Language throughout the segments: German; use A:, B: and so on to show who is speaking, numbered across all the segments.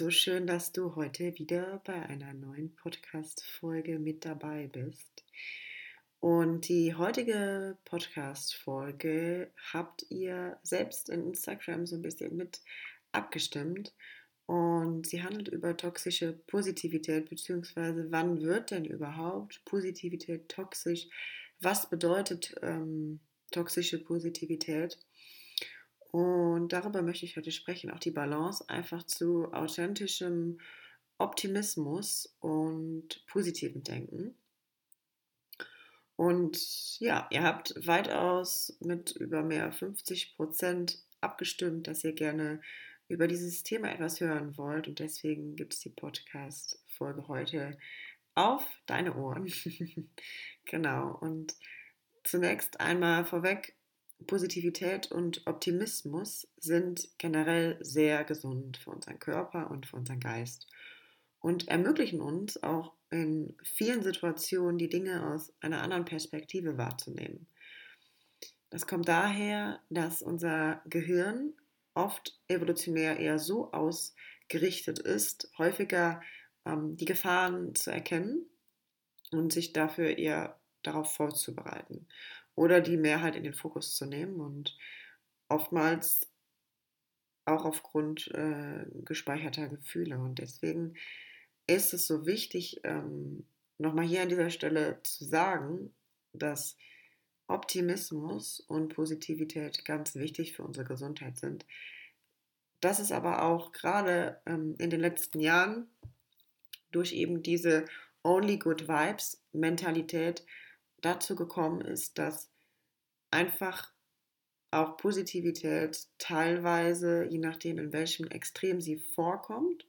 A: So schön, dass du heute wieder bei einer neuen Podcast-Folge mit dabei bist. Und die heutige Podcast-Folge habt ihr selbst in Instagram so ein bisschen mit abgestimmt. Und sie handelt über toxische Positivität, beziehungsweise wann wird denn überhaupt Positivität toxisch? Was bedeutet ähm, toxische Positivität? Und darüber möchte ich heute sprechen, auch die Balance einfach zu authentischem Optimismus und positivem Denken. Und ja, ihr habt weitaus mit über mehr 50 Prozent abgestimmt, dass ihr gerne über dieses Thema etwas hören wollt und deswegen gibt es die Podcast-Folge heute auf deine Ohren. genau. Und zunächst einmal vorweg, Positivität und Optimismus sind generell sehr gesund für unseren Körper und für unseren Geist und ermöglichen uns auch in vielen Situationen die Dinge aus einer anderen Perspektive wahrzunehmen. Das kommt daher, dass unser Gehirn oft evolutionär eher so ausgerichtet ist, häufiger ähm, die Gefahren zu erkennen und sich dafür eher darauf vorzubereiten oder die Mehrheit in den Fokus zu nehmen und oftmals auch aufgrund äh, gespeicherter Gefühle. Und deswegen ist es so wichtig, ähm, nochmal hier an dieser Stelle zu sagen, dass Optimismus und Positivität ganz wichtig für unsere Gesundheit sind. Dass es aber auch gerade ähm, in den letzten Jahren durch eben diese Only Good Vibes Mentalität dazu gekommen ist, dass einfach auch Positivität teilweise, je nachdem in welchem Extrem sie vorkommt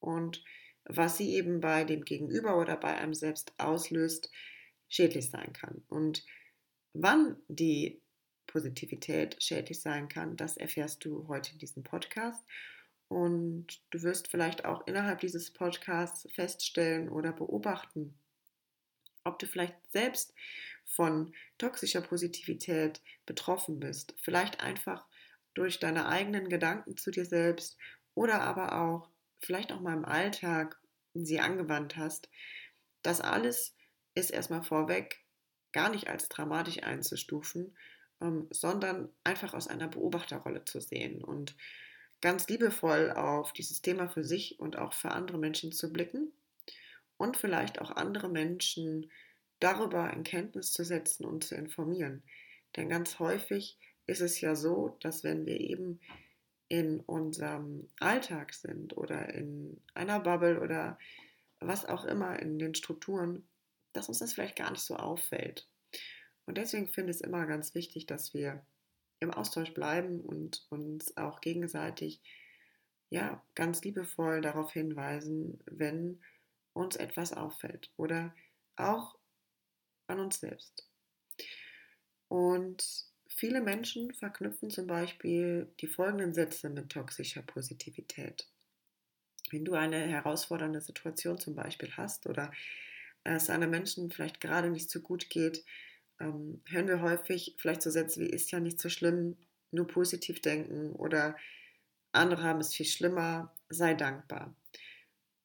A: und was sie eben bei dem Gegenüber oder bei einem selbst auslöst, schädlich sein kann. Und Wann die Positivität schädlich sein kann, das erfährst du heute in diesem Podcast. Und du wirst vielleicht auch innerhalb dieses Podcasts feststellen oder beobachten, ob du vielleicht selbst von toxischer Positivität betroffen bist. Vielleicht einfach durch deine eigenen Gedanken zu dir selbst oder aber auch vielleicht auch mal im Alltag sie angewandt hast. Das alles ist erstmal vorweg gar nicht als dramatisch einzustufen, ähm, sondern einfach aus einer Beobachterrolle zu sehen und ganz liebevoll auf dieses Thema für sich und auch für andere Menschen zu blicken und vielleicht auch andere Menschen darüber in Kenntnis zu setzen und zu informieren. Denn ganz häufig ist es ja so, dass wenn wir eben in unserem Alltag sind oder in einer Bubble oder was auch immer in den Strukturen, dass uns das vielleicht gar nicht so auffällt. Und deswegen finde ich es immer ganz wichtig, dass wir im Austausch bleiben und uns auch gegenseitig ja ganz liebevoll darauf hinweisen, wenn uns etwas auffällt oder auch an uns selbst. Und viele Menschen verknüpfen zum Beispiel die folgenden Sätze mit toxischer Positivität. wenn du eine herausfordernde Situation zum Beispiel hast oder es einem Menschen vielleicht gerade nicht so gut geht, ähm, hören wir häufig vielleicht so Sätze wie ist ja nicht so schlimm, nur positiv denken oder andere haben es viel schlimmer, sei dankbar.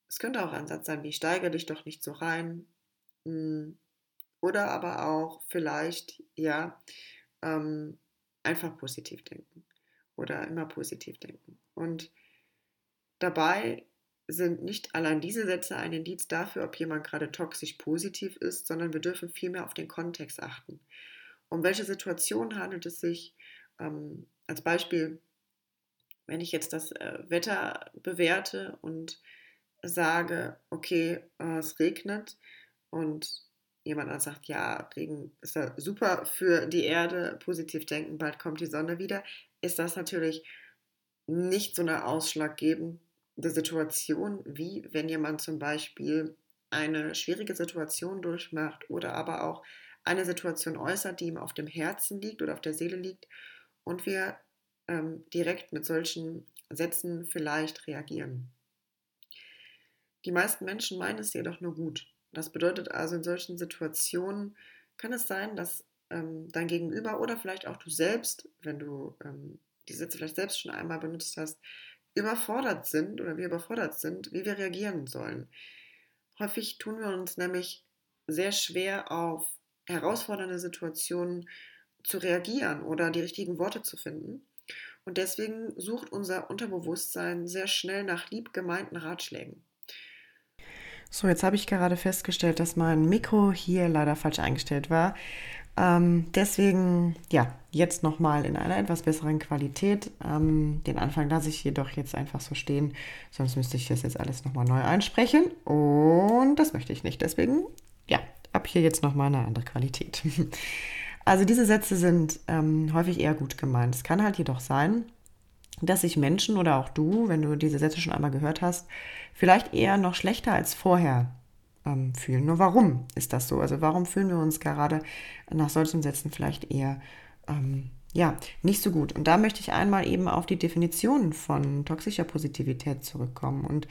A: Es könnte auch ein Satz sein wie steigere dich doch nicht so rein. Hm, oder aber auch vielleicht, ja, ähm, einfach positiv denken oder immer positiv denken. Und dabei sind nicht allein diese Sätze ein Indiz dafür, ob jemand gerade toxisch positiv ist, sondern wir dürfen vielmehr auf den Kontext achten. Um welche Situation handelt es sich? Ähm, als Beispiel, wenn ich jetzt das äh, Wetter bewerte und sage, okay, äh, es regnet und jemand dann sagt, ja, Regen ist ja super für die Erde, positiv denken, bald kommt die Sonne wieder, ist das natürlich nicht so eine ausschlaggebende Situation, wie wenn jemand zum Beispiel eine schwierige Situation durchmacht oder aber auch eine Situation äußert, die ihm auf dem Herzen liegt oder auf der Seele liegt und wir ähm, direkt mit solchen Sätzen vielleicht reagieren. Die meisten Menschen meinen es jedoch nur gut. Das bedeutet also, in solchen Situationen kann es sein, dass ähm, dein Gegenüber oder vielleicht auch du selbst, wenn du ähm, die Sätze vielleicht selbst schon einmal benutzt hast, überfordert sind oder wir überfordert sind, wie wir reagieren sollen. Häufig tun wir uns nämlich sehr schwer auf herausfordernde Situationen zu reagieren oder die richtigen Worte zu finden. Und deswegen sucht unser Unterbewusstsein sehr schnell nach lieb gemeinten Ratschlägen.
B: So, jetzt habe ich gerade festgestellt, dass mein Mikro hier leider falsch eingestellt war. Ähm, deswegen, ja, jetzt nochmal in einer etwas besseren Qualität. Ähm, den Anfang lasse ich jedoch jetzt einfach so stehen, sonst müsste ich das jetzt alles nochmal neu einsprechen. Und das möchte ich nicht. Deswegen, ja, ab hier jetzt nochmal eine andere Qualität. Also diese Sätze sind ähm, häufig eher gut gemeint. Es kann halt jedoch sein, dass sich Menschen oder auch du, wenn du diese Sätze schon einmal gehört hast, vielleicht eher noch schlechter als vorher ähm, fühlen. Nur warum ist das so? Also warum fühlen wir uns gerade nach solchen Sätzen vielleicht eher ähm, ja, nicht so gut. Und da möchte ich einmal eben auf die Definition von toxischer Positivität zurückkommen. Und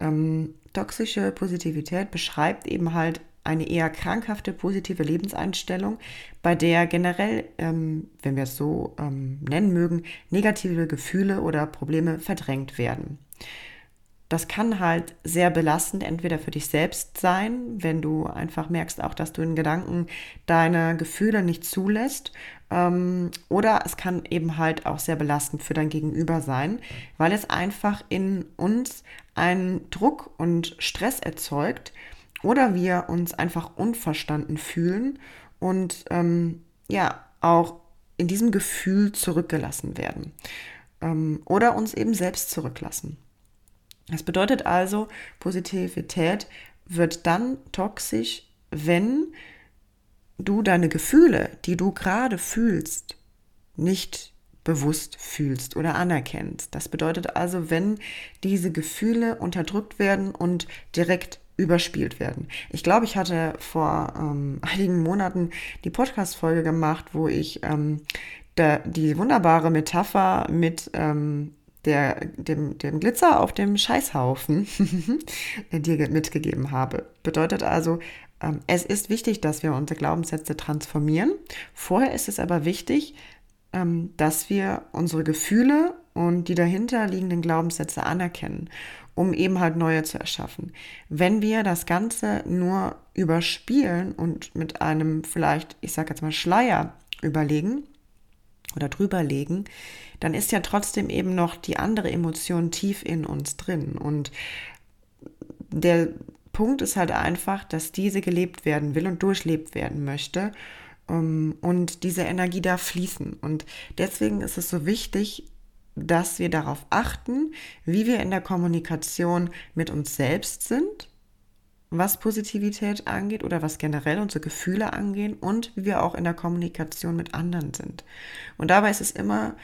B: ähm, toxische Positivität beschreibt eben halt eine eher krankhafte positive Lebenseinstellung, bei der generell, ähm, wenn wir es so ähm, nennen mögen, negative Gefühle oder Probleme verdrängt werden. Das kann halt sehr belastend entweder für dich selbst sein, wenn du einfach merkst auch, dass du in Gedanken deine Gefühle nicht zulässt. Ähm, oder es kann eben halt auch sehr belastend für dein Gegenüber sein, weil es einfach in uns einen Druck und Stress erzeugt, oder wir uns einfach unverstanden fühlen und ähm, ja, auch in diesem Gefühl zurückgelassen werden ähm, oder uns eben selbst zurücklassen. Das bedeutet also, Positivität wird dann toxisch, wenn du deine Gefühle, die du gerade fühlst, nicht bewusst fühlst oder anerkennst. Das bedeutet also, wenn diese Gefühle unterdrückt werden und direkt überspielt werden. Ich glaube, ich hatte vor ähm, einigen Monaten die Podcast-Folge gemacht, wo ich ähm, da, die wunderbare Metapher mit ähm, der, dem, dem Glitzer auf dem Scheißhaufen dir mitgegeben habe. Bedeutet also, ähm, es ist wichtig, dass wir unsere Glaubenssätze transformieren. Vorher ist es aber wichtig, ähm, dass wir unsere Gefühle und die dahinter liegenden Glaubenssätze anerkennen um eben halt neue zu erschaffen. Wenn wir das Ganze nur überspielen und mit einem vielleicht, ich sage jetzt mal Schleier überlegen oder drüberlegen, dann ist ja trotzdem eben noch die andere Emotion tief in uns drin. Und der Punkt ist halt einfach, dass diese gelebt werden will und durchlebt werden möchte. Um, und diese Energie darf fließen. Und deswegen ist es so wichtig, dass wir darauf achten, wie wir in der Kommunikation mit uns selbst sind, was Positivität angeht oder was generell unsere Gefühle angehen und wie wir auch in der Kommunikation mit anderen sind. Und dabei ist es immer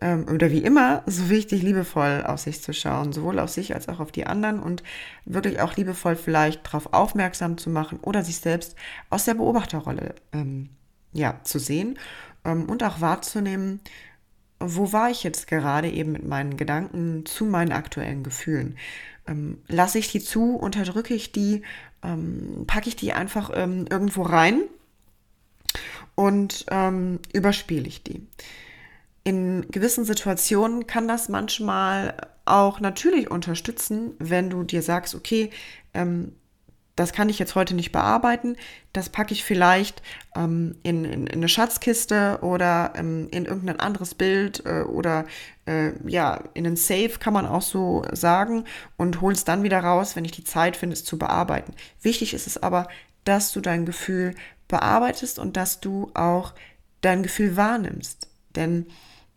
B: ähm, oder wie immer so wichtig, liebevoll auf sich zu schauen, sowohl auf sich als auch auf die anderen und wirklich auch liebevoll vielleicht darauf aufmerksam zu machen oder sich selbst aus der Beobachterrolle ähm, ja, zu sehen ähm, und auch wahrzunehmen, wo war ich jetzt gerade eben mit meinen Gedanken zu meinen aktuellen Gefühlen? Ähm, lasse ich die zu, unterdrücke ich die, ähm, packe ich die einfach ähm, irgendwo rein und ähm, überspiele ich die. In gewissen Situationen kann das manchmal auch natürlich unterstützen, wenn du dir sagst, okay, ähm, das kann ich jetzt heute nicht bearbeiten, das packe ich vielleicht ähm, in, in, in, eine Schatzkiste oder ähm, in irgendein anderes Bild äh, oder äh, ja, in einen Safe kann man auch so sagen und hol es dann wieder raus, wenn ich die Zeit finde, es zu bearbeiten. Wichtig ist es aber, dass du dein Gefühl bearbeitest und dass du auch dein Gefühl wahrnimmst. Denn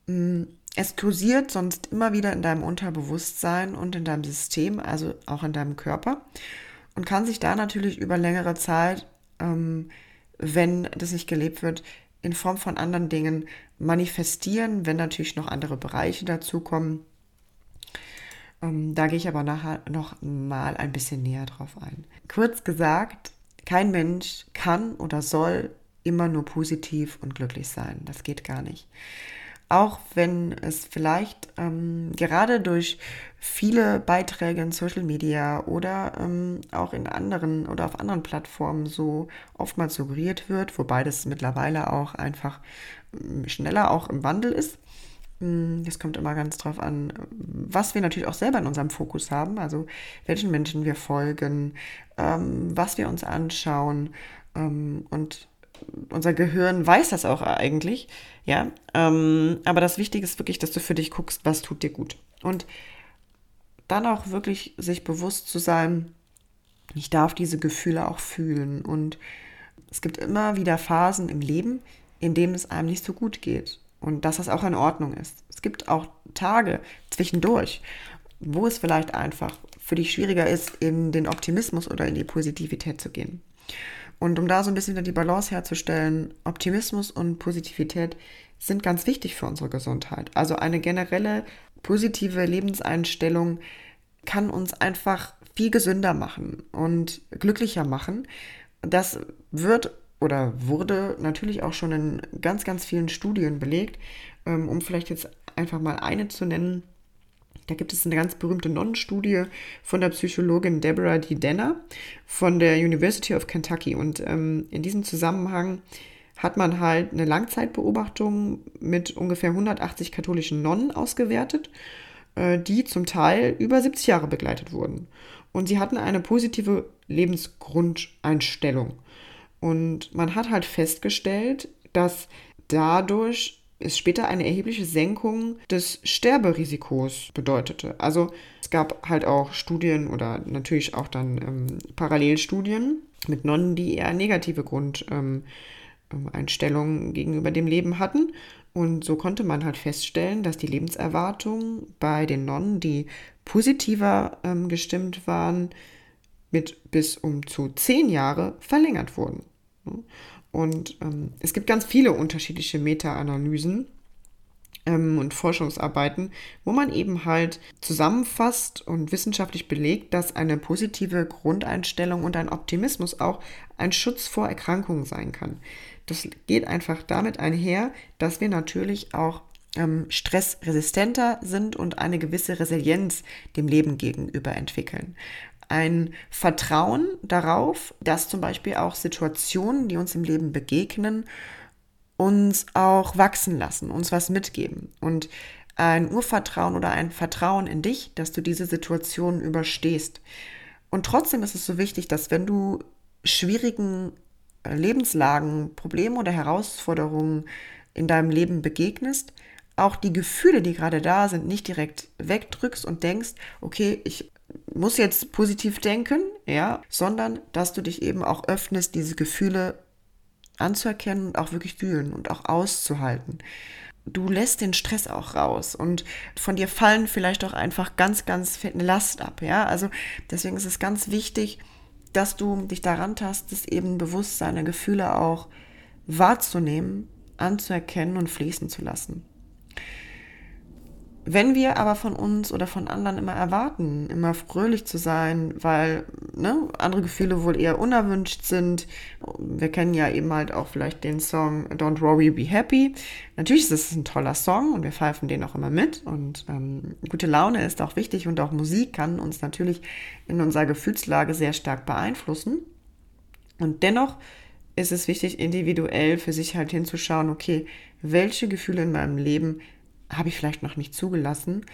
B: mh, mm, es kursiert sonst immer wieder in deinem Unterbewusstsein und in deinem System, also auch in deinem Körper und kann sich da natürlich über längere Zeit, ähm, wenn das nicht gelebt wird, in Form von anderen Dingen manifestieren, wenn natürlich noch andere Bereiche dazukommen. Ähm, da gehe ich aber nachher noch mal ein bisschen näher drauf ein. Kurz gesagt, kein Mensch kann oder soll immer nur positiv und glücklich sein. Das geht gar nicht auch wenn es vielleicht ähm, gerade durch viele Beiträge in Social Media oder ähm, auch in anderen oder auf anderen Plattformen so oftmals suggeriert wird, wobei das mittlerweile auch einfach ähm, schneller auch im Wandel ist. Hm, es kommt immer ganz drauf an, was wir natürlich auch selber in unserem Fokus haben, also welchen Menschen wir folgen, ähm, was wir uns anschauen ähm, und unser Gehirn weiß das auch eigentlich, ja. Ähm, aber das Wichtige ist wirklich, dass du für dich guckst, was tut dir gut. Und dann auch wirklich sich bewusst zu sein, ich darf diese Gefühle auch fühlen. Und es gibt immer wieder Phasen im Leben, in denen es einem nicht so gut geht. Und dass das auch in Ordnung ist. Es gibt auch Tage zwischendurch, wo es vielleicht einfach für dich schwieriger ist, in den Optimismus oder in die Positivität zu gehen. Und um da so ein bisschen wieder die Balance herzustellen, Optimismus und Positivität sind ganz wichtig für unsere Gesundheit. Also eine generelle positive Lebenseinstellung kann uns einfach viel gesünder machen und glücklicher machen. Das wird oder wurde natürlich auch schon in ganz, ganz vielen Studien belegt. Ähm, um vielleicht jetzt einfach mal eine zu nennen, da gibt es eine ganz berühmte Nonnenstudie von der Psychologin Deborah D. Denner von der University of Kentucky. Und ähm, in diesem Zusammenhang hat man halt eine Langzeitbeobachtung mit ungefähr 180 katholischen Nonnen ausgewertet, äh, die zum Teil über 70 Jahre begleitet wurden. Und sie hatten eine positive Lebensgrundeinstellung. Und man hat halt festgestellt, dass dadurch es später eine erhebliche Senkung des Sterberisikos bedeutete. Also es gab halt auch Studien oder natürlich auch dann ähm, Parallelstudien mit Nonnen, die eher negative Grundeinstellungen ähm, ähm gegenüber dem Leben hatten. Und so konnte man halt feststellen, dass die Lebenserwartung bei den Nonnen, die positiver ähm, gestimmt waren, mit bis um zu zehn Jahre verlängert wurden. Und ähm, es gibt ganz viele unterschiedliche Meta-Analysen ähm, und Forschungsarbeiten, wo man eben halt zusammenfasst und wissenschaftlich belegt, dass eine positive Grundeinstellung und ein Optimismus auch ein Schutz vor Erkrankungen sein kann. Das geht einfach damit einher, dass wir natürlich auch ähm, stressresistenter sind und eine gewisse Resilienz dem Leben gegenüber entwickeln ein Vertrauen darauf, dass zum Beispiel auch Situationen, die uns im Leben begegnen, uns auch wachsen lassen, uns was mitgeben. Und ein Urvertrauen oder ein Vertrauen in dich, dass du diese Situation überstehst. Und trotzdem ist es so wichtig, dass wenn du schwierigen äh, Lebenslagen, Probleme oder Herausforderungen in deinem Leben begegnest, auch die Gefühle, die gerade da sind, nicht direkt wegdrückst und denkst, okay, ich muss jetzt positiv denken, ja, sondern dass du dich eben auch öffnest, diese Gefühle anzuerkennen und auch wirklich fühlen und auch auszuhalten. Du lässt den Stress auch raus und von dir fallen vielleicht auch einfach ganz, ganz fette Last ab, ja. Also deswegen ist es ganz wichtig, dass du dich daran tastest, eben bewusst seine Gefühle auch wahrzunehmen, anzuerkennen und fließen zu lassen. Wenn wir aber von uns oder von anderen immer erwarten, immer fröhlich zu sein, weil ne, andere Gefühle wohl eher unerwünscht sind. Wir kennen ja eben halt auch vielleicht den Song Don't Worry, Be Happy. Natürlich ist es ein toller Song und wir pfeifen den auch immer mit. Und ähm, gute Laune ist auch wichtig und auch Musik kann uns natürlich in unserer Gefühlslage sehr stark beeinflussen. Und dennoch ist es wichtig, individuell für sich halt hinzuschauen, okay, welche Gefühle in meinem Leben habe ich vielleicht noch nicht zugelassen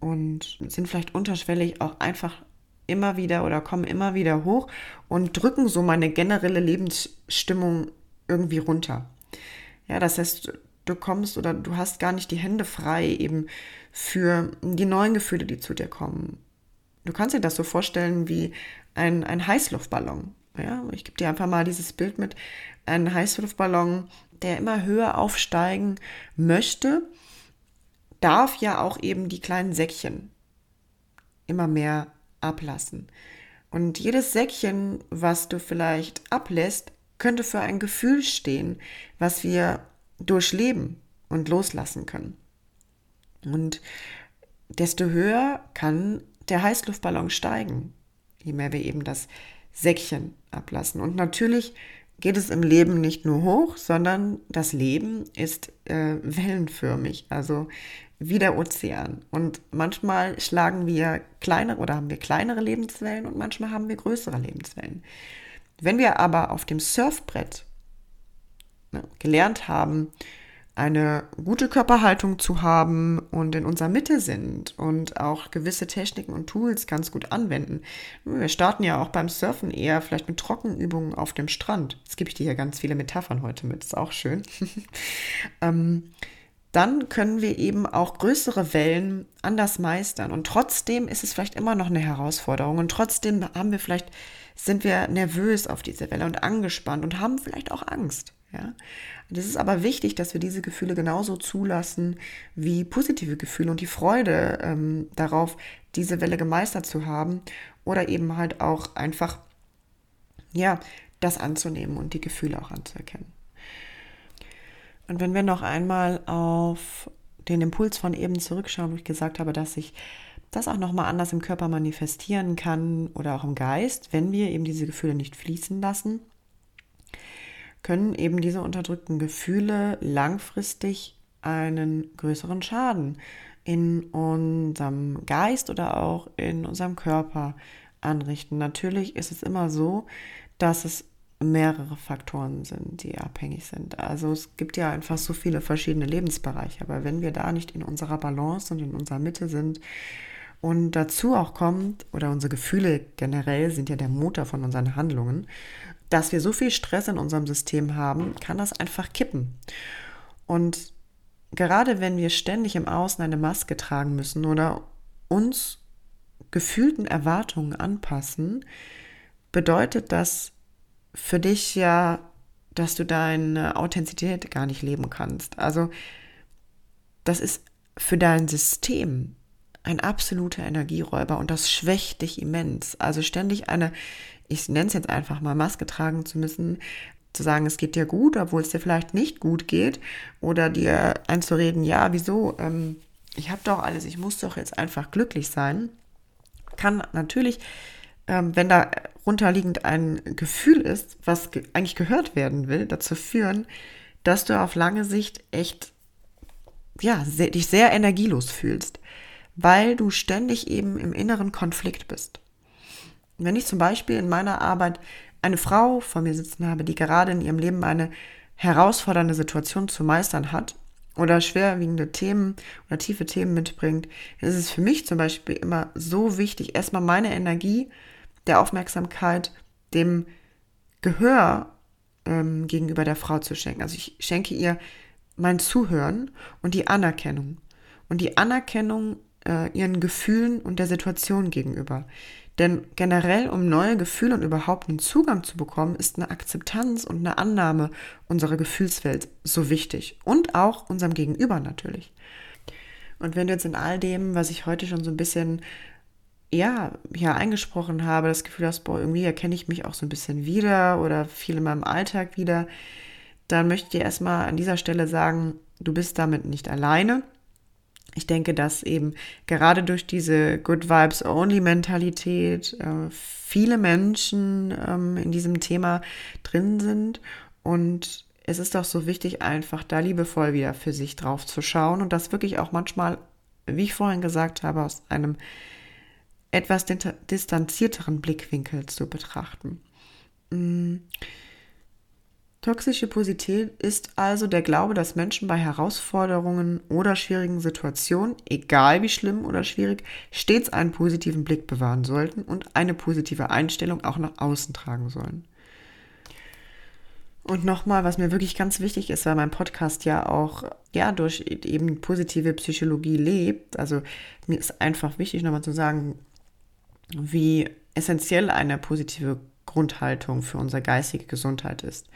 B: und sind vielleicht unterschwellig auch einfach immer wieder oder kommen immer wieder hoch und drücken so meine generelle Lebensstimmung irgendwie runter. Ja, das heißt, du kommst oder du hast gar nicht die Hände frei eben für die neuen Gefühle, die zu dir kommen. Du kannst dir das so vorstellen wie ein, ein Heißluftballon. Ja, ich gebe dir einfach mal dieses Bild mit. Ein Heißluftballon, der immer höher aufsteigen möchte, darf ja auch eben die kleinen Säckchen immer mehr ablassen. Und jedes Säckchen, was du vielleicht ablässt, könnte für ein Gefühl stehen, was wir durchleben und loslassen können. Und desto höher kann der Heißluftballon steigen, je mehr wir eben das Säckchen ablassen. Und natürlich geht es im Leben nicht nur hoch, sondern das Leben ist äh, wellenförmig. Also wie der Ozean. Und manchmal schlagen wir kleinere oder haben wir kleinere Lebenswellen und manchmal haben wir größere Lebenswellen. Wenn wir aber auf dem Surfbrett ne, gelernt haben, eine gute Körperhaltung zu haben und in unserer Mitte sind und auch gewisse Techniken und Tools ganz gut anwenden. Wir starten ja auch beim Surfen eher vielleicht mit Trockenübungen auf dem Strand. Jetzt gebe ich dir hier ganz viele Metaphern heute mit, ist auch schön. ähm, dann können wir eben auch größere Wellen anders meistern. Und trotzdem ist es vielleicht immer noch eine Herausforderung. Und trotzdem haben wir vielleicht, sind wir nervös auf diese Welle und angespannt und haben vielleicht auch Angst. Ja? Es ist aber wichtig, dass wir diese Gefühle genauso zulassen wie positive Gefühle und die Freude ähm, darauf, diese Welle gemeistert zu haben oder eben halt auch einfach, ja, das anzunehmen und die Gefühle auch anzuerkennen. Und wenn wir noch einmal auf den Impuls von eben zurückschauen, wo ich gesagt habe, dass sich das auch nochmal anders im Körper manifestieren kann oder auch im Geist, wenn wir eben diese Gefühle nicht fließen lassen, können eben diese unterdrückten Gefühle langfristig einen größeren Schaden in unserem Geist oder auch in unserem Körper anrichten. Natürlich ist es immer so, dass es mehrere Faktoren sind, die abhängig sind. Also es gibt ja einfach so viele verschiedene Lebensbereiche, aber wenn wir da nicht in unserer Balance und in unserer Mitte sind und dazu auch kommt, oder unsere Gefühle generell sind ja der Motor von unseren Handlungen, dass wir so viel Stress in unserem System haben, kann das einfach kippen. Und gerade wenn wir ständig im Außen eine Maske tragen müssen oder uns gefühlten Erwartungen anpassen, bedeutet das für dich ja, dass du deine Authentizität gar nicht leben kannst. Also das ist für dein System ein absoluter Energieräuber und das schwächt dich immens. Also ständig eine, ich nenne es jetzt einfach mal, Maske tragen zu müssen, zu sagen, es geht dir gut, obwohl es dir vielleicht nicht gut geht, oder dir einzureden, ja, wieso, ähm, ich habe doch alles, ich muss doch jetzt einfach glücklich sein, kann natürlich wenn da runterliegend ein Gefühl ist, was ge eigentlich gehört werden will, dazu führen, dass du auf lange Sicht echt, ja, sehr, dich sehr energielos fühlst, weil du ständig eben im inneren Konflikt bist. Wenn ich zum Beispiel in meiner Arbeit eine Frau vor mir sitzen habe, die gerade in ihrem Leben eine herausfordernde Situation zu meistern hat oder schwerwiegende Themen oder tiefe Themen mitbringt, ist es für mich zum Beispiel immer so wichtig, erstmal meine Energie der Aufmerksamkeit, dem Gehör ähm, gegenüber der Frau zu schenken. Also ich schenke ihr mein Zuhören und die Anerkennung. Und die Anerkennung äh, ihren Gefühlen und der Situation gegenüber. Denn generell, um neue Gefühle und überhaupt einen Zugang zu bekommen, ist eine Akzeptanz und eine Annahme unserer Gefühlswelt so wichtig. Und auch unserem Gegenüber natürlich. Und wenn du jetzt in all dem, was ich heute schon so ein bisschen ja, ja, eingesprochen habe, das Gefühl hast, boah, irgendwie erkenne ich mich auch so ein bisschen wieder oder viel in meinem Alltag wieder, dann möchte ich dir erstmal an dieser Stelle sagen, du bist damit nicht alleine. Ich denke, dass eben gerade durch diese Good Vibes Only Mentalität äh, viele Menschen ähm, in diesem Thema drin sind und es ist doch so wichtig, einfach da liebevoll wieder für sich drauf zu schauen und das wirklich auch manchmal, wie ich vorhin gesagt habe, aus einem etwas distanzierteren Blickwinkel zu betrachten. Mhm. Toxische Positivität ist also der Glaube, dass Menschen bei Herausforderungen oder schwierigen Situationen, egal wie schlimm oder schwierig, stets einen positiven Blick bewahren sollten und eine positive Einstellung auch nach außen tragen sollen. Und nochmal, was mir wirklich ganz wichtig ist, weil mein Podcast ja auch ja durch eben positive Psychologie lebt. Also mir ist einfach wichtig, nochmal zu sagen, wie essentiell eine positive Grundhaltung für unsere geistige Gesundheit ist.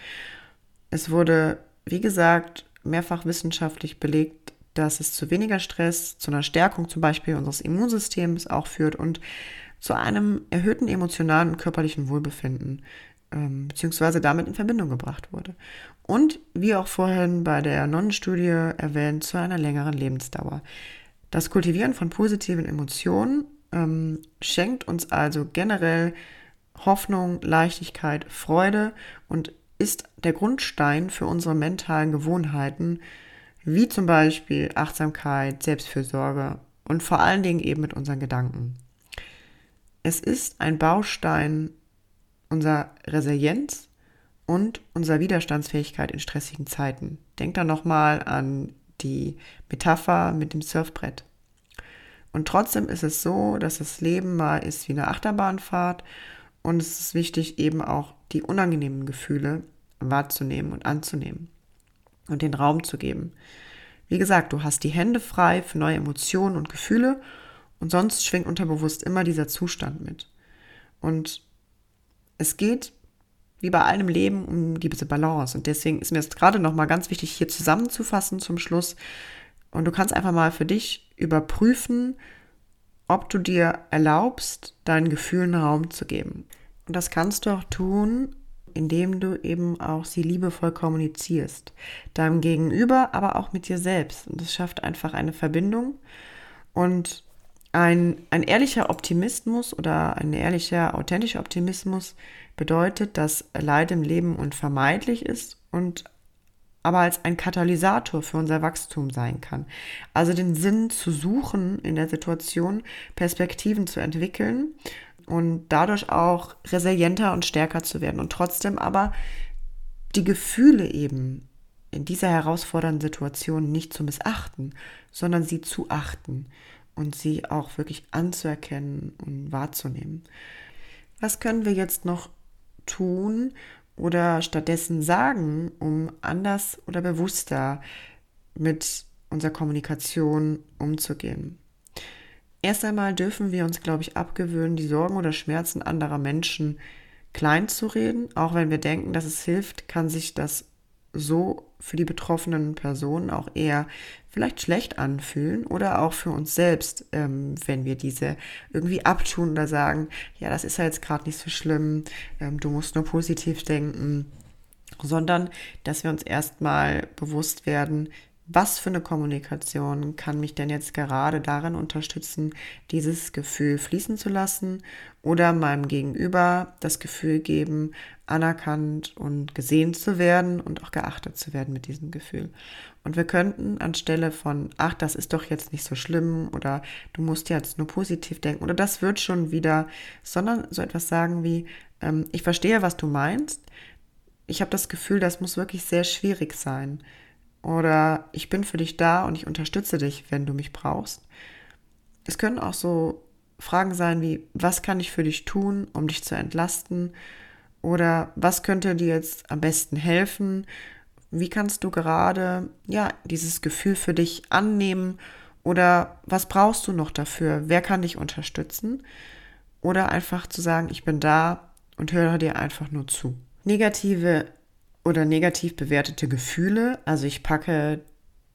B: Es wurde, wie gesagt, mehrfach wissenschaftlich belegt, dass es zu weniger Stress, zu einer Stärkung zum Beispiel unseres Immunsystems auch führt und zu einem erhöhten emotionalen und körperlichen Wohlbefinden ähm, beziehungsweise damit in Verbindung gebracht wurde. Und wie auch vorhin bei der Nonnenstudie erwähnt, zu einer längeren Lebensdauer. Das Kultivieren von positiven Emotionen ähm, schenkt uns also generell Hoffnung, Leichtigkeit, Freude und ist der Grundstein für unsere mentalen Gewohnheiten, wie zum Beispiel Achtsamkeit, Selbstfürsorge und vor allen Dingen eben mit unseren Gedanken. Es ist ein Baustein unserer Resilienz und unserer Widerstandsfähigkeit in stressigen Zeiten. Denkt da nochmal an die Metapher mit dem Surfbrett. Und trotzdem ist es so, dass das Leben mal ist wie eine Achterbahnfahrt und es ist wichtig, eben auch die unangenehmen Gefühle wahrzunehmen und anzunehmen und den Raum zu geben. Wie gesagt, du hast die Hände frei für neue Emotionen und Gefühle und sonst schwingt unterbewusst immer dieser Zustand mit. Und es geht wie bei allem Leben um diese Balance. Und deswegen ist mir jetzt gerade nochmal ganz wichtig, hier zusammenzufassen zum Schluss. Und du kannst einfach mal für dich überprüfen, ob du dir erlaubst, deinen Gefühlen Raum zu geben. Und das kannst du auch tun, indem du eben auch sie liebevoll kommunizierst. Deinem Gegenüber, aber auch mit dir selbst. Und das schafft einfach eine Verbindung. Und ein, ein ehrlicher Optimismus oder ein ehrlicher, authentischer Optimismus bedeutet, dass Leid im Leben unvermeidlich ist und aber als ein Katalysator für unser Wachstum sein kann. Also den Sinn zu suchen in der Situation, Perspektiven zu entwickeln und dadurch auch resilienter und stärker zu werden und trotzdem aber die Gefühle eben in dieser herausfordernden Situation nicht zu missachten, sondern sie zu achten und sie auch wirklich anzuerkennen und wahrzunehmen. Was können wir jetzt noch tun oder stattdessen sagen, um anders oder bewusster mit unserer Kommunikation umzugehen? Erst einmal dürfen wir uns, glaube ich, abgewöhnen, die Sorgen oder Schmerzen anderer Menschen klein zu reden. Auch wenn wir denken, dass es hilft, kann sich das so für die betroffenen Personen auch eher vielleicht schlecht anfühlen oder auch für uns selbst, ähm, wenn wir diese irgendwie abtun oder sagen, ja, das ist ja jetzt gerade nicht so schlimm, ähm, du musst nur positiv denken, sondern dass wir uns erstmal bewusst werden, was für eine Kommunikation kann mich denn jetzt gerade darin unterstützen, dieses Gefühl fließen zu lassen oder meinem Gegenüber das Gefühl geben, anerkannt und gesehen zu werden und auch geachtet zu werden mit diesem Gefühl. Und wir könnten anstelle von, ach, das ist doch jetzt nicht so schlimm oder du musst jetzt nur positiv denken oder das wird schon wieder, sondern so etwas sagen wie, ähm, ich verstehe, was du meinst. Ich habe das Gefühl, das muss wirklich sehr schwierig sein oder ich bin für dich da und ich unterstütze dich, wenn du mich brauchst. Es können auch so Fragen sein wie, was kann ich für dich tun, um dich zu entlasten? Oder was könnte dir jetzt am besten helfen? Wie kannst du gerade, ja, dieses Gefühl für dich annehmen? Oder was brauchst du noch dafür? Wer kann dich unterstützen? Oder einfach zu sagen, ich bin da und höre dir einfach nur zu. Negative oder negativ bewertete Gefühle. Also ich packe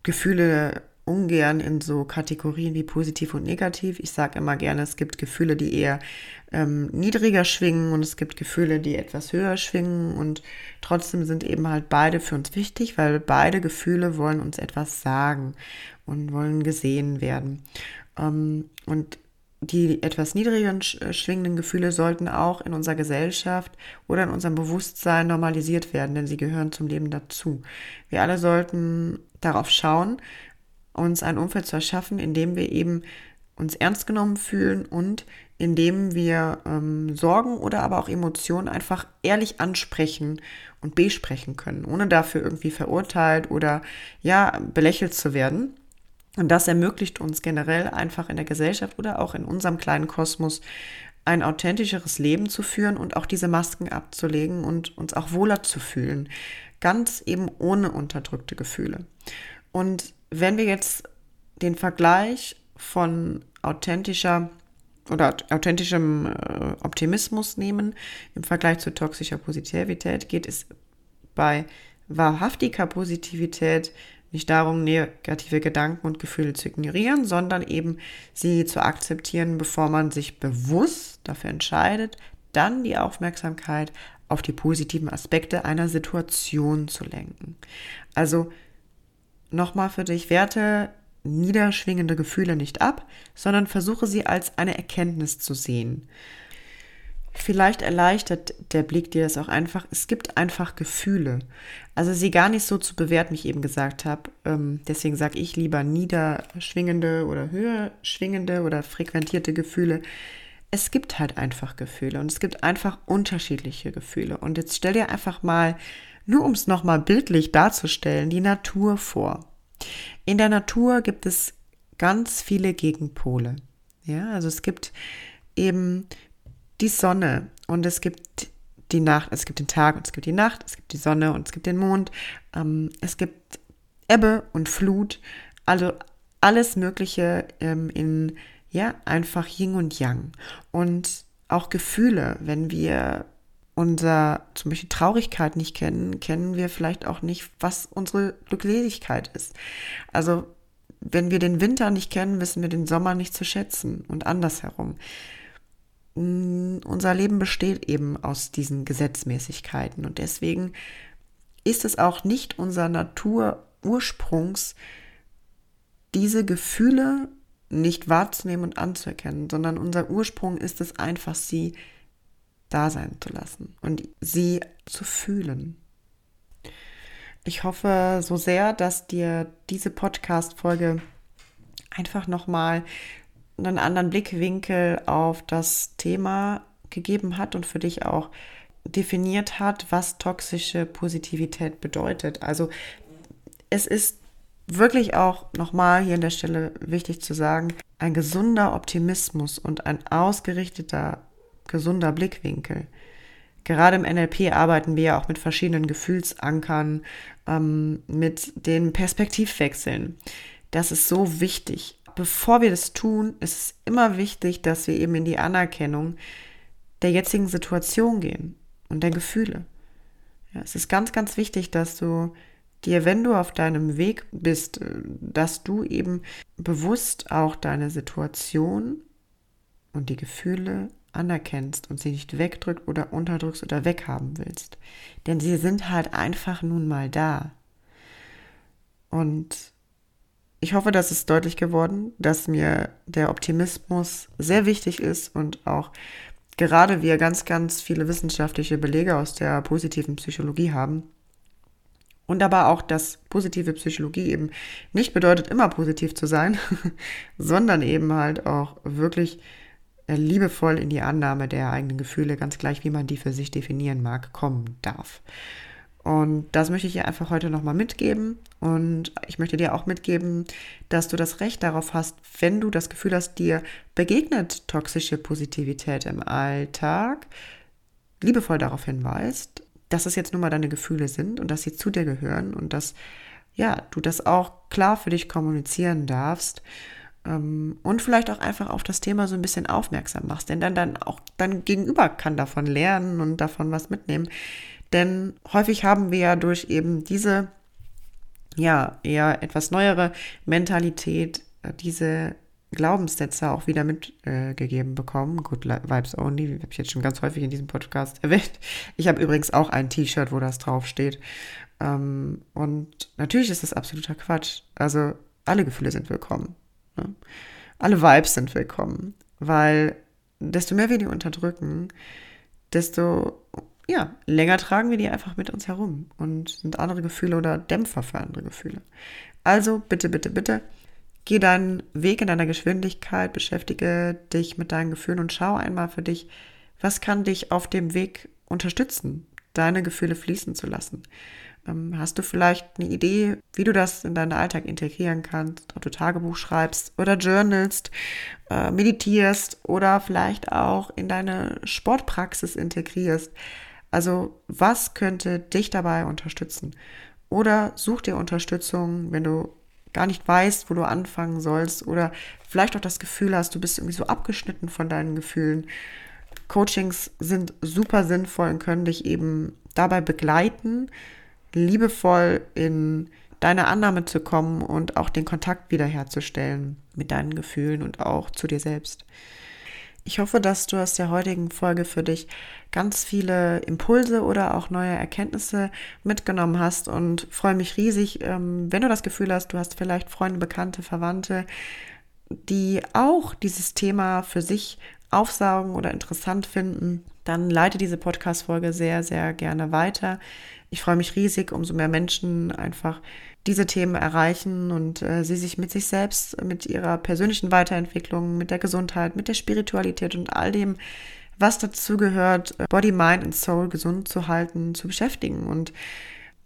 B: Gefühle ungern in so Kategorien wie positiv und negativ. Ich sage immer gerne, es gibt Gefühle, die eher ähm, niedriger schwingen und es gibt Gefühle, die etwas höher schwingen und trotzdem sind eben halt beide für uns wichtig, weil beide Gefühle wollen uns etwas sagen und wollen gesehen werden. Ähm, und die etwas niedrigeren äh, schwingenden Gefühle sollten auch in unserer Gesellschaft oder in unserem Bewusstsein normalisiert werden, denn sie gehören zum Leben dazu. Wir alle sollten darauf schauen, uns ein Umfeld zu erschaffen, in dem wir eben uns ernst genommen fühlen und in dem wir ähm, Sorgen oder aber auch Emotionen einfach ehrlich ansprechen und besprechen können, ohne dafür irgendwie verurteilt oder ja belächelt zu werden. Und das ermöglicht uns generell einfach in der Gesellschaft oder auch in unserem kleinen Kosmos ein authentischeres Leben zu führen und auch diese Masken abzulegen und uns auch wohler zu fühlen. Ganz eben ohne unterdrückte Gefühle. Und wenn wir jetzt den Vergleich von authentischer oder authentischem äh, Optimismus nehmen im Vergleich zu toxischer Positivität, geht es bei wahrhaftiger Positivität nicht darum, negative Gedanken und Gefühle zu ignorieren, sondern eben sie zu akzeptieren, bevor man sich bewusst dafür entscheidet, dann die Aufmerksamkeit auf die positiven Aspekte einer Situation zu lenken. Also nochmal für dich, werte niederschwingende Gefühle nicht ab, sondern versuche sie als eine Erkenntnis zu sehen. Vielleicht erleichtert der Blick dir das auch einfach. Es gibt einfach Gefühle. Also sie gar nicht so zu bewerten, wie ich eben gesagt habe. Ähm, deswegen sage ich lieber niederschwingende oder höher schwingende oder frequentierte Gefühle. Es gibt halt einfach Gefühle und es gibt einfach unterschiedliche Gefühle. Und jetzt stell dir einfach mal, nur um es nochmal bildlich darzustellen, die Natur vor. In der Natur gibt es ganz viele Gegenpole. Ja, also es gibt eben die Sonne und es gibt die Nacht, es gibt den Tag und es gibt die Nacht, es gibt die Sonne und es gibt den Mond, ähm, es gibt Ebbe und Flut, also alles Mögliche ähm, in, ja, einfach Yin und Yang. Und auch Gefühle, wenn wir unser zum Beispiel Traurigkeit nicht kennen, kennen wir vielleicht auch nicht, was unsere Glückseligkeit ist. Also wenn wir den Winter nicht kennen, wissen wir den Sommer nicht zu schätzen und andersherum. Unser Leben besteht eben aus diesen Gesetzmäßigkeiten und deswegen ist es auch nicht unser Naturursprungs, diese Gefühle nicht wahrzunehmen und anzuerkennen, sondern unser Ursprung ist es einfach, sie da sein zu lassen und sie zu fühlen. Ich hoffe so sehr, dass dir diese Podcast-Folge einfach nochmal einen anderen Blickwinkel auf das Thema gegeben hat und für dich auch definiert hat, was toxische Positivität bedeutet. Also es ist wirklich auch nochmal hier an der Stelle wichtig zu sagen, ein gesunder Optimismus und ein ausgerichteter, gesunder Blickwinkel. Gerade im NLP arbeiten wir ja auch mit verschiedenen Gefühlsankern, ähm, mit den Perspektivwechseln. Das ist so wichtig bevor wir das tun, ist es immer wichtig, dass wir eben in die Anerkennung der jetzigen Situation gehen und der Gefühle. Ja, es ist ganz, ganz wichtig, dass du dir, wenn du auf deinem Weg bist, äh, dass du eben bewusst auch deine Situation und die Gefühle anerkennst und sie nicht wegdrückt oder unterdrückst oder weghaben willst. Denn sie sind halt einfach nun mal da. Und ich hoffe, das ist deutlich geworden, dass mir der Optimismus sehr wichtig ist und auch gerade wir ganz, ganz viele wissenschaftliche Belege aus der positiven Psychologie haben. Und aber auch, dass positive Psychologie eben nicht bedeutet, immer positiv zu sein, sondern eben halt auch wirklich liebevoll in die Annahme der eigenen Gefühle, ganz gleich wie man die für sich definieren mag, kommen darf. Und das möchte ich dir einfach heute nochmal mitgeben. Und ich möchte dir auch mitgeben, dass du das Recht darauf hast, wenn du das Gefühl hast, dir begegnet toxische Positivität im Alltag, liebevoll darauf hinweist, dass es jetzt nun mal deine Gefühle sind und dass sie zu dir gehören und dass ja, du das auch klar für dich kommunizieren darfst ähm, und vielleicht auch einfach auf das Thema so ein bisschen aufmerksam machst, denn dann, dann auch dein Gegenüber kann davon lernen und davon was mitnehmen. Denn häufig haben wir ja durch eben diese ja, eher etwas neuere Mentalität, äh, diese Glaubenssätze auch wieder mitgegeben äh, bekommen. Good Vibes Only, habe ich jetzt schon ganz häufig in diesem Podcast erwähnt. Ich habe übrigens auch ein T-Shirt, wo das draufsteht. Ähm, und natürlich ist das absoluter Quatsch. Also alle Gefühle sind willkommen. Ne? Alle Vibes sind willkommen, weil desto mehr wir die unterdrücken, desto ja, länger tragen wir die einfach mit uns herum und sind andere Gefühle oder Dämpfer für andere Gefühle. Also bitte, bitte, bitte, geh deinen Weg in deiner Geschwindigkeit, beschäftige dich mit deinen Gefühlen und schau einmal für dich, was kann dich auf dem Weg unterstützen, deine Gefühle fließen zu lassen. Ähm, hast du vielleicht eine Idee, wie du das in deinen Alltag integrieren kannst, ob du Tagebuch schreibst oder journalst, äh, meditierst oder vielleicht auch in deine Sportpraxis integrierst? Also was könnte dich dabei unterstützen? Oder such dir Unterstützung, wenn du gar nicht weißt, wo du anfangen sollst oder vielleicht auch das Gefühl hast, du bist irgendwie so abgeschnitten von deinen Gefühlen. Coachings sind super sinnvoll und können dich eben dabei begleiten, liebevoll in deine Annahme zu kommen und auch den Kontakt wiederherzustellen mit deinen Gefühlen und auch zu dir selbst. Ich hoffe, dass du aus der heutigen Folge für dich ganz viele Impulse oder auch neue Erkenntnisse mitgenommen hast und freue mich riesig, ähm, wenn du das Gefühl hast, du hast vielleicht Freunde, Bekannte, Verwandte, die auch dieses Thema für sich aufsaugen oder interessant finden, dann leite diese Podcast-Folge sehr, sehr gerne weiter. Ich freue mich riesig, umso mehr Menschen einfach diese Themen erreichen und äh, sie sich mit sich selbst, mit ihrer persönlichen Weiterentwicklung, mit der Gesundheit, mit der Spiritualität und all dem, was dazugehört, Body, Mind und Soul gesund zu halten, zu beschäftigen. Und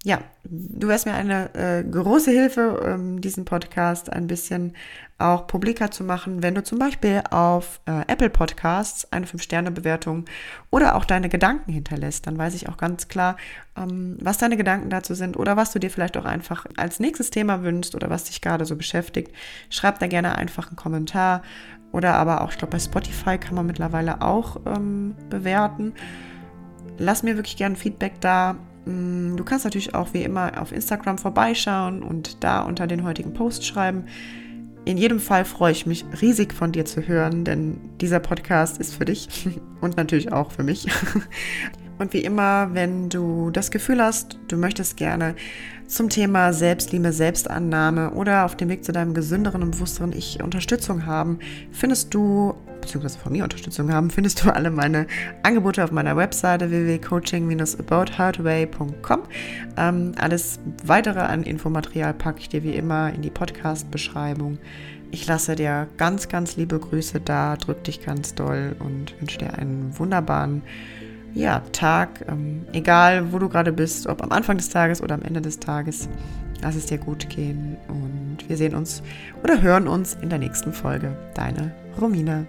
B: ja, du wärst mir eine äh, große Hilfe, ähm, diesen Podcast ein bisschen auch publiker zu machen, wenn du zum Beispiel auf äh, Apple Podcasts eine 5-Sterne-Bewertung oder auch deine Gedanken hinterlässt. Dann weiß ich auch ganz klar, ähm, was deine Gedanken dazu sind oder was du dir vielleicht auch einfach als nächstes Thema wünschst oder was dich gerade so beschäftigt. Schreib da gerne einfach einen Kommentar oder aber auch, ich glaube, bei Spotify kann man mittlerweile auch ähm, bewerten. Lass mir wirklich gerne Feedback da du kannst natürlich auch wie immer auf Instagram vorbeischauen und da unter den heutigen Post schreiben. In jedem Fall freue ich mich riesig von dir zu hören, denn dieser Podcast ist für dich und natürlich auch für mich. Und wie immer, wenn du das Gefühl hast, du möchtest gerne zum Thema Selbstliebe, Selbstannahme oder auf dem Weg zu deinem gesünderen und bewussteren Ich Unterstützung haben, findest du, beziehungsweise von mir Unterstützung haben, findest du alle meine Angebote auf meiner Webseite www.coaching-abouthowtoway.com. Ähm, alles weitere an Infomaterial packe ich dir wie immer in die Podcast-Beschreibung. Ich lasse dir ganz, ganz liebe Grüße da, drück dich ganz doll und wünsche dir einen wunderbaren ja, Tag, ähm, egal wo du gerade bist, ob am Anfang des Tages oder am Ende des Tages, lass es dir gut gehen und wir sehen uns oder hören uns in der nächsten Folge. Deine Romina.